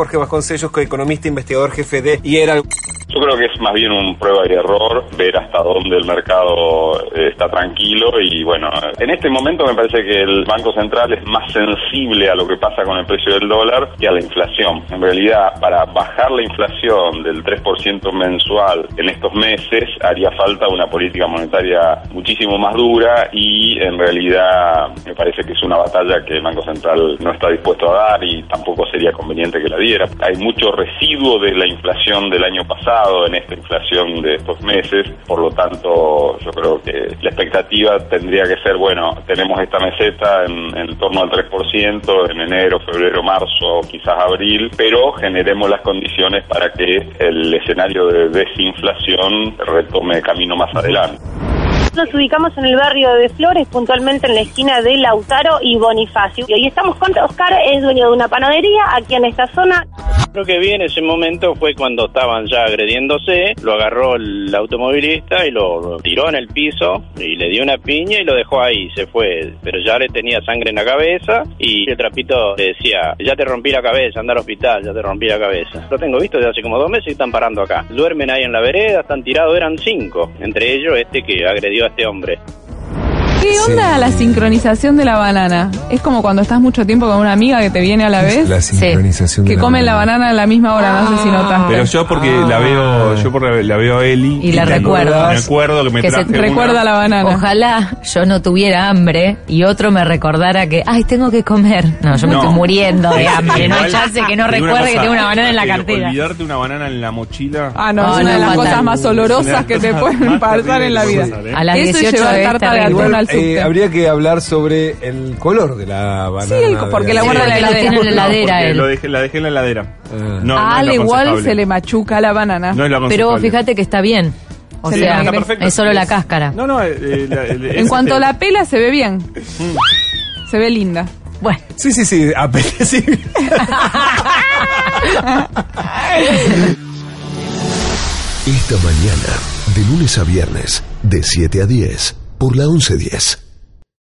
Jorge Vasconcellos, economista investigador jefe de IERA. Yo creo que es más bien un prueba y error, ver hasta dónde el mercado eh, está tranquilo y bueno, en este momento me parece que el Banco Central es más sensible a lo que pasa con el precio del dólar que a la inflación. En realidad, para bajar la inflación del 3% mensual en estos meses, haría falta una política monetaria muchísimo más dura y en realidad me parece que es una batalla que el Banco Central no está dispuesto a dar y tampoco sería conveniente que la diera. Hay mucho residuo de la inflación del año pasado en esta inflación de estos meses, por lo tanto yo creo que la expectativa tendría que ser, bueno, tenemos esta meseta en, torno al 3% en enero, febrero, marzo, quizás abril, pero generemos las condiciones para que el escenario de desinflación retome camino más adelante. Nos ubicamos en el barrio de Flores, puntualmente en la esquina de Lautaro y Bonifacio. Y hoy estamos con Oscar, es dueño de una panadería aquí en esta zona. Lo que vi en ese momento fue cuando estaban ya agrediéndose, lo agarró el automovilista y lo tiró en el piso y le dio una piña y lo dejó ahí, se fue. Pero ya le tenía sangre en la cabeza y el trapito le decía, ya te rompí la cabeza, anda al hospital, ya te rompí la cabeza. Lo tengo visto desde hace como dos meses y están parando acá. Duermen ahí en la vereda, están tirados, eran cinco, entre ellos este que agredió a este hombre. ¿Qué onda la sincronización de la banana? Es como cuando estás mucho tiempo con una amiga que te viene a la vez. La sincronización Que de comen la banana a la misma hora, no sé si notaste. Pero yo porque la veo, yo porque la veo a Eli. Y la recuerdo. Me acuerdo que me Que se traje una- Recuerda la banana. Ojalá yo no tuviera hambre y otro me recordara que, ay, tengo que comer. No, yo me No. estoy muriendo de hambre. No hay chance que no recuerde que tengo una banana en la eh, cartera. Olvidarte una banana en la mochila. Ah, no, Oh, es una no, de las fatal. cosas más olorosas que te pueden pasar en la vida. A las Eso y 18 llevar es tarta de atún al Eh, habría que hablar sobre el color de la banana. Sí, el- porque la guarda en la tiene en la heladera Porque él. lo dejé, la dejé en la heladera. Ah. No, no a lo igual se le machuca la banana. No es lo Pero fíjate que está bien. O Se sea, está perfecto. es solo la cáscara. No, no, eh, eh, la- el- En cuanto te- la pela se ve bien. Se ve linda. Bueno, Sí, sí, sí, apetecible. Esta mañana, de lunes a viernes, de 7 a 10, por la 1110.